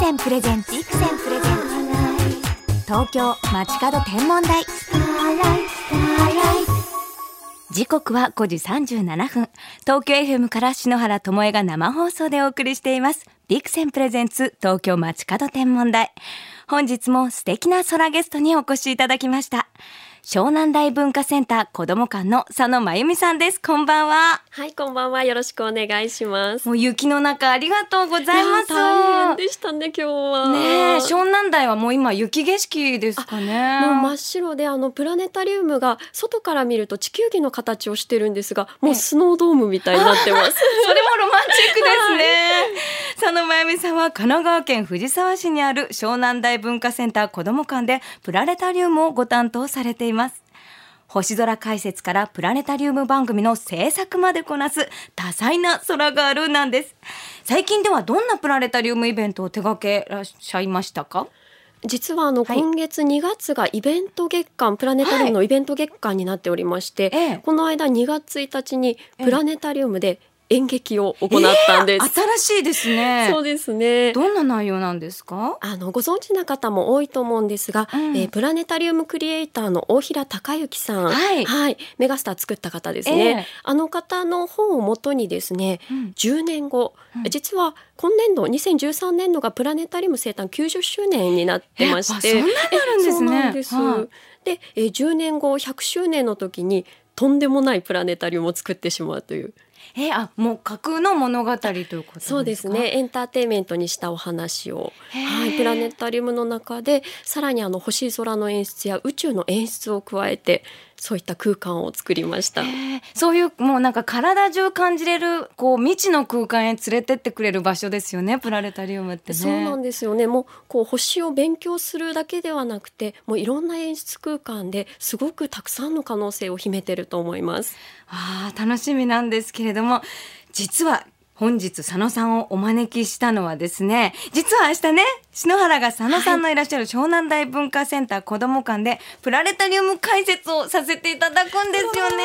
セン presents。ビクセン presents。東京まちかど天文台。時刻は5時37分。東京 FM から篠原ともえが生放送でお送りしています。 Vixen presents 東京まちかど天文台。本日も素敵な空ゲストにお越しいただきました。湘南台文化センターこども館の佐野真由美さんですこんばんははい、こんばんは。よろしくお願いします。もう雪の中ありがとうございますや大変でしたね、今日は。ねえ湘南台はもう今雪景色ですかねもう真っ白であのプラネタリウムが外から見ると地球儀の形をしてるんですがもうスノードームみたいになってます。それもロマンチックですね、佐野真由美さんは神奈川県藤沢市にある湘南台文化センター子ども館でプラネタリウムをご担当されています。星空解説からプラネタリウム番組の制作までこなす多彩な空ガールなんです。最近ではどんなプラネタリウムイベントを手掛けらっしゃいましたか？実はあの、はい。今月2月がイベント月間プラネタリウムのイベント月間になっておりまして、ええ。この間2月1日にプラネタリウムで演劇を行ったんです。えー新しいですね。そうですね。どんな内容なんですか？あのご存知な方も多いと思うんですが、うん。えープラネタリウムクリエイターの大平隆之さん、はい。メガスター作った方ですね、ええ。あの方の本をもとにですね、うん。10年後、うん。実は今年度2013年度がプラネタリウム生誕90周年になってまして。えあそんなになるんですね。そうなんです、はい。で、えー10年後100周年の時にとんでもないプラネタリウムを作ってしまうというえーあもう架空の物語ということですか？そうですね。エンターテインメントにしたお話を、はい、プラネタリウムの中でさらにあの星空の演出や宇宙の演出を加えてそういった空間を作りました。そういうもうなんか体中感じれるこう未知の空間へ連れてってくれる場所ですよねプラネタリウムってねそうなんですよねもうこう星を勉強するだけではなくてもういろんな演出空間ですごくたくさんの可能性を秘めてると思います。あー楽しみなんですけれども実は本日佐野さんをお招きしたのはですね実は明日ね篠原が佐野さんのいらっしゃる湘南大文化センター子ども館でプラネタリウム解説をさせていただくんですよね。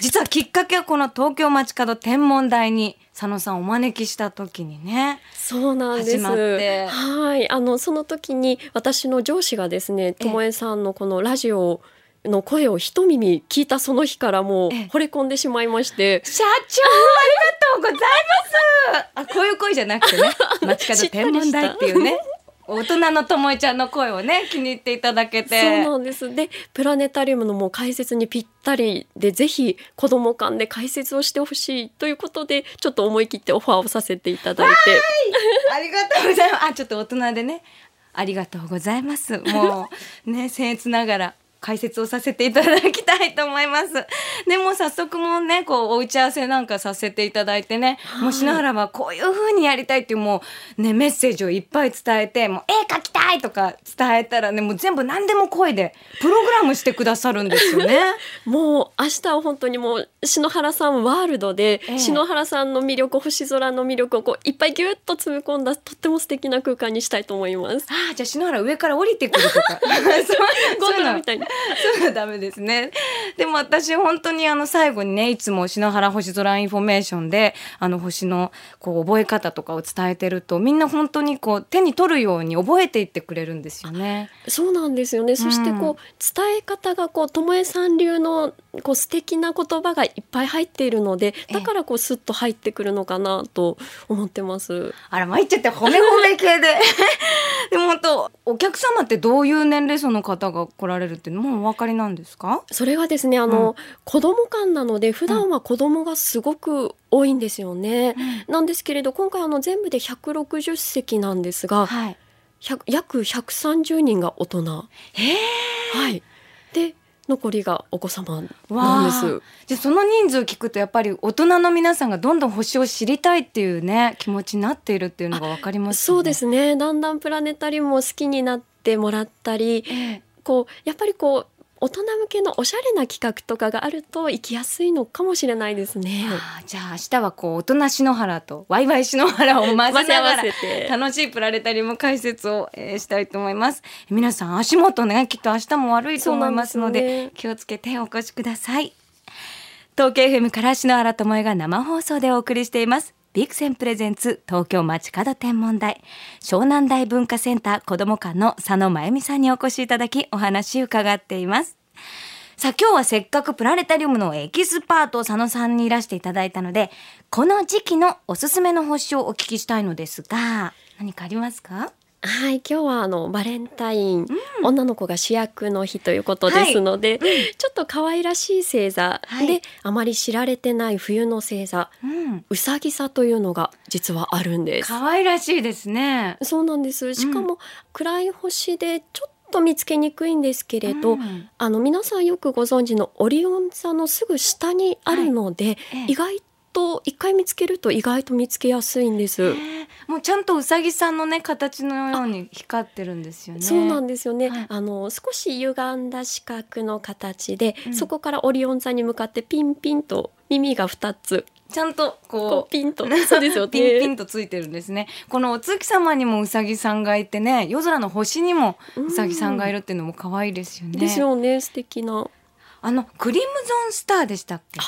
実はきっかけはこの東京街角天文台に佐野さんをお招きした時にねそうなんです。始まって。はい、あのその時に私の上司がですね、ともえさんのこのラジオの声を一耳聞いたその日からもうええ。惚れ込んでしまいまして。社長ありがとうございます。あこういう声じゃなくてね。街角天文台っていうね。大人のともえちゃんの声をね気に入っていただけそうてなんです。で、プラネタリウムのもう解説にぴったりで、ぜひ子供館で解説をしてほしいということで、ちょっと思い切ってオファーをさせていただいて。ありがとうございます。あちょっと大人でね。ありがとうございます。もうね僭越ながら解説をさせていただきたいと思います。でも早速もうね、こうお打ち合わせなんかさせていただいてね、もう篠原はこういう風にやりたいっていうもうね、メッセージをいっぱい伝えて、もう絵描きたいとか伝えたらね、もう全部何でも声でプログラムしてくださるんですよね。もう明日は本当にもう篠原さんワールドで、ええ篠原さんの魅力星空の魅力をこういっぱいギュッと詰め込んだとっても素敵な空間にしたいと思います。ああ、じゃあ篠原上から降りてくるとか。そうゴールみたいに。そういうのダメですね。でも私本当にあの最後にねいつも篠原星空インフォメーションであの星のこう覚え方とかを伝えてるとみんな本当にこう手に取るように覚えていってくれるんですよね。そうなんですよね。そしてこう伝え方がこうともえさん流のこう素敵な言葉がいっぱい入っているので、だからこうスッと入ってくるのかなと思ってます。あら参っちゃって褒め褒め系で。お客様ってどういう年齢層の方が来られるっていうのもお分かりなんですか？それはですね、あの、うん子供館なので普段は子供がすごく多いんですよね。なんですけれど今回あの全部で160席なんですが、はい。100約130人が大人。はい。で残りがお子様なんです。じゃあその人数聞くとやっぱり大人の皆さんがどんどん星を知りたいっていうね気持ちになっているっていうのが分かりますよね。そうですね。だんだんプラネタリウムを好きになってもらったり、ええこうやっぱりこう大人向けのおしゃれな企画とかがあると行きやすいのかもしれないですね。じゃあ明日はこう大人篠原とワイワイ篠原を混ぜながらせて。楽しいプラネタリウム解説を、えーしたいと思います。皆さん足元ねきっと明日も悪いと思いますのでね。気をつけてお越しください。東京 FM から篠原智恵が生放送でお送りしていますビクセンプレゼンツ東京街角天文台湘南台文化センター子ども館の佐野真由美さんにお越しいただきお話伺っています。さあ今日はせっかくプラネタリウムのエキスパート佐野さんにいらしていただいたのでこの時期のおすすめの星をお聞きしたいのですが何かありますか？はい、今日はあのバレンタイン、女の子が主役の日ということですので、ちょっと可愛らしい星座。で、はい。あまり知られてない冬の星座、うん。うさぎ座というのが実はあるんです。可愛らしいですね。そうなんです。しかも、暗い星でちょっと見つけにくいんですけれど、うん。あの皆さんよくご存知のオリオン座のすぐ下にあるので、ええ。意外と一回見つけると意外と見つけやすいんです。え。ーもうちゃんとうさぎさんのね形のように光ってるんですよね。そうなんですよね、はいあの少し歪んだ四角の形で、うんそこからオリオン座に向かってピンピンと耳が2つちゃんとここうピンとうそうですよね ピンピンとついてるんですね。このお月様にもうさぎさんがいてね、夜空の星にもうさぎさんがいるっていうのも可愛いですよね。ですよね素敵な、あのクリムゾンスターでしたっけ？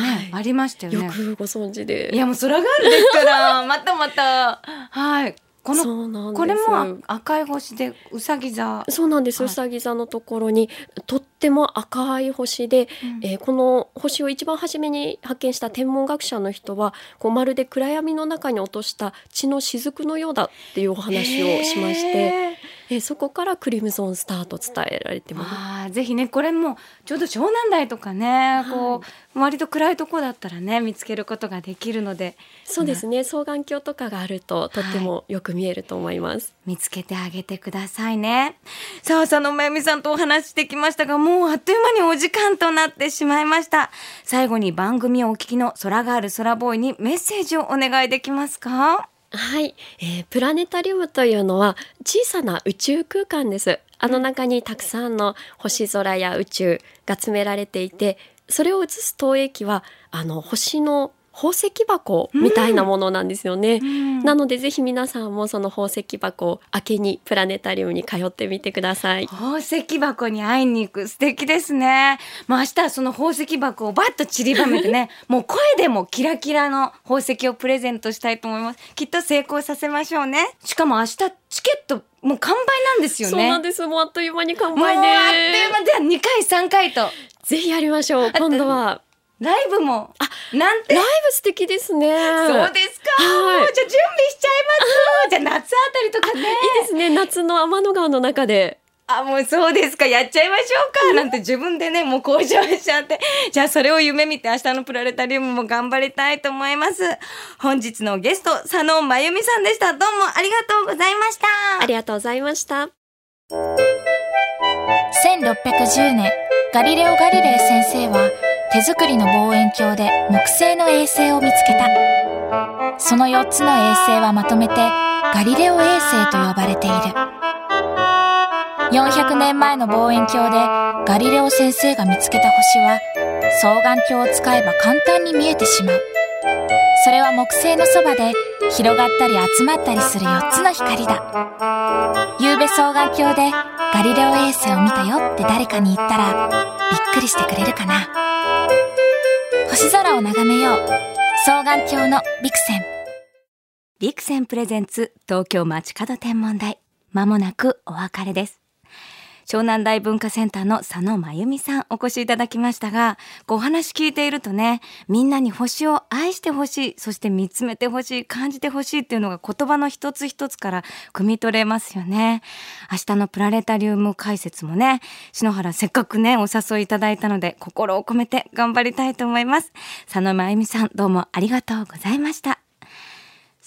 ね、ありましたよね。よくご存知で。いやもう空があるですから、またまた。はい。このそうなんです。これも赤い星でうさぎ座。そうなんです、はい。うさぎ座のところにとっても赤い星で、うん。えーこの星を一番初めに発見した天文学者の人はこうまるで暗闇の中に落とした血の雫のようだっていうお話をしまして、えーそこからクリムゾンスターと伝えられてます。あーぜひねこれもちょうど湘南台とかね、こう割と暗いとこだったらね見つけることができるので。そうですね。双眼鏡とかがあるととってもよく見えると思います。見つけてあげてくださいね。さあ佐野真由美さんとお話ししてきましたがもうあっという間にお時間となってしまいました。最後に番組をお聞きの空がある空ボーイにメッセージをお願いできますか？はい、えープラネタリウムというのは小さな宇宙空間です。あの中にたくさんの星空や宇宙が詰められていて、それを映す投影機はあの星の宝石箱みたいなものなんですよね。なのでぜひ皆さんもその宝石箱を開けにプラネタリウムに通ってみてください。宝石箱に会いに行く素敵ですね。まあ明日はその宝石箱をバッと散りばめてね、もう声でもキラキラの宝石をプレゼントしたいと思います。きっと成功させましょうね。しかも明日チケットもう完売なんですよね。そうなんです。もうあっという間に完もうあっ売というで間じゃあ2回3回とぜひやりましょう。今度はライブもなんて？ライブ素敵ですね。そうですか。はいもうじゃあ準備しちゃいます。じゃあ夏あたりとかね。いいですね。夏の天の川の中で。あ、もうそうですか。やっちゃいましょうか。なんて自分でね、もう向上しちゃって。じゃあそれを夢見て明日のプラネタリウムも頑張りたいと思います。本日のゲスト、佐野真由美さんでした。どうもありがとうございました。ありがとうございました。1610年ガリレオ・ガリレイ先生は手作りの望遠鏡で木星の衛星を見つけた。その4つの衛星はまとめてガリレオ衛星と呼ばれている。400年前の望遠鏡でガリレオ先生が見つけた星は双眼鏡を使えば簡単に見えてしまう。それは木星のそばで広がったり集まったりする4つの光だ夕べ双眼鏡でガリレオ衛星を見たよって誰かに言ったらびっくりしてくれるかな星空を眺めよう双眼鏡のビクセンビクセンプレゼンツ東京街角天文台。まもなくお別れです。湘南台文化センターの佐野真由美さんお越しいただきましたが、お話聞いているとね、みんなに星を愛してほしい、そして見つめてほしい、感じてほしいっていうのが言葉の一つ一つから汲み取れますよね。明日のプラネタリウム解説もね、篠原せっかくね、お誘いいただいたので、心を込めて頑張りたいと思います。佐野真由美さん、どうもありがとうございました。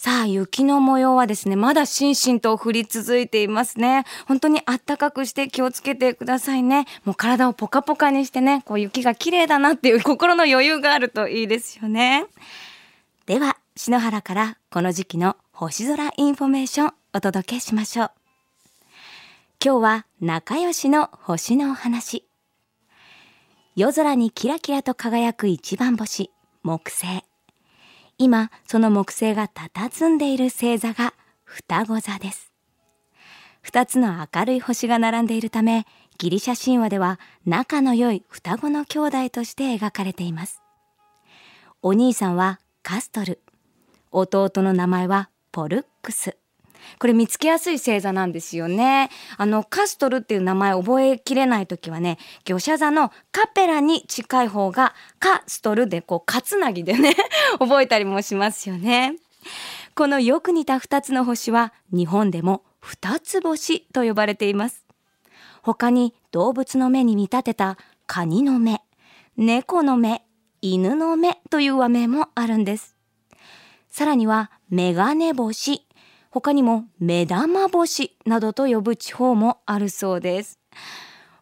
さあ、雪の模様はですね、まだしんしんと降り続いていますね。本当にあったかくして気をつけてくださいね。もう体をポカポカにしてね、こう雪が綺麗だなっていう心の余裕があるといいですよね。では、篠原からこの時期の星空インフォメーションお届けしましょう。今日は仲良しの星のお話。夜空にキラキラと輝く一番星、木星。今、その木星が佇んでいる星座が双子座です。二つの明るい星が並んでいるため、ギリシャ神話では仲の良い双子の兄弟として描かれています。お兄さんはカストル、弟の名前はポルックス。これ見つけやすい星座なんですよね。あの、カストルっていう名前覚えきれないときはね、魚舎座のカペラに近い方がカストルでこう、カツナギでね、覚えたりもしますよね。このよく似た二つの星は日本でも二つ星と呼ばれています。他に動物の目に見立てたカニの目、猫の目、犬の目という和名もあるんです。さらにはメガネ星、他にも目玉星などと呼ぶ地方もあるそうです。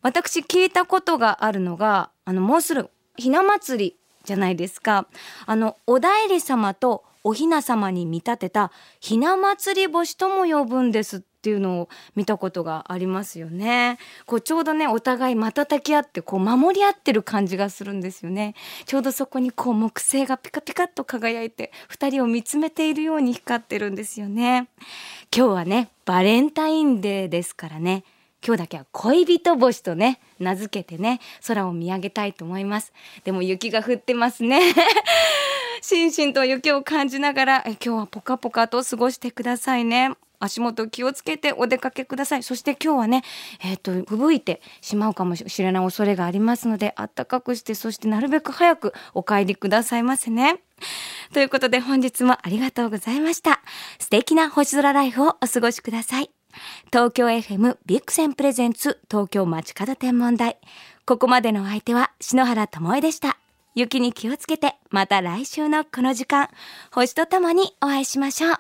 私聞いたことがあるのが、あの、もうすぐひな祭りじゃないですか。あの、お内裏様とおひな様に見立てたひな祭り星とも呼ぶんですっていうのを見たことがありますよね。こうちょうどね、お互い瞬き合ってこう守り合ってる感じがするんですよね。ちょうどそこにこう木星がピカピカっと輝いて二人を見つめているように光ってるんですよね。今日はね、バレンタインデーですからね。今日だけは恋人星とね、名付けてね、空を見上げたいと思います。でも雪が降ってますね。しんしんと雪を感じながら、え今日はポカポカと過ごしてくださいね。足元気をつけてお出かけください。そして今日はね、えっ、と、吹雪いてしまうかもしれない恐れがありますので、暖かくして、そしてなるべく早くお帰りくださいませね。ということで本日もありがとうございました。素敵な星空ライフをお過ごしください。東京 FM ビクセンプレゼンツ東京街角天文台。ここまでのお相手は篠原智恵でした。雪に気をつけてまた来週のこの時間、星とともにお会いしましょう。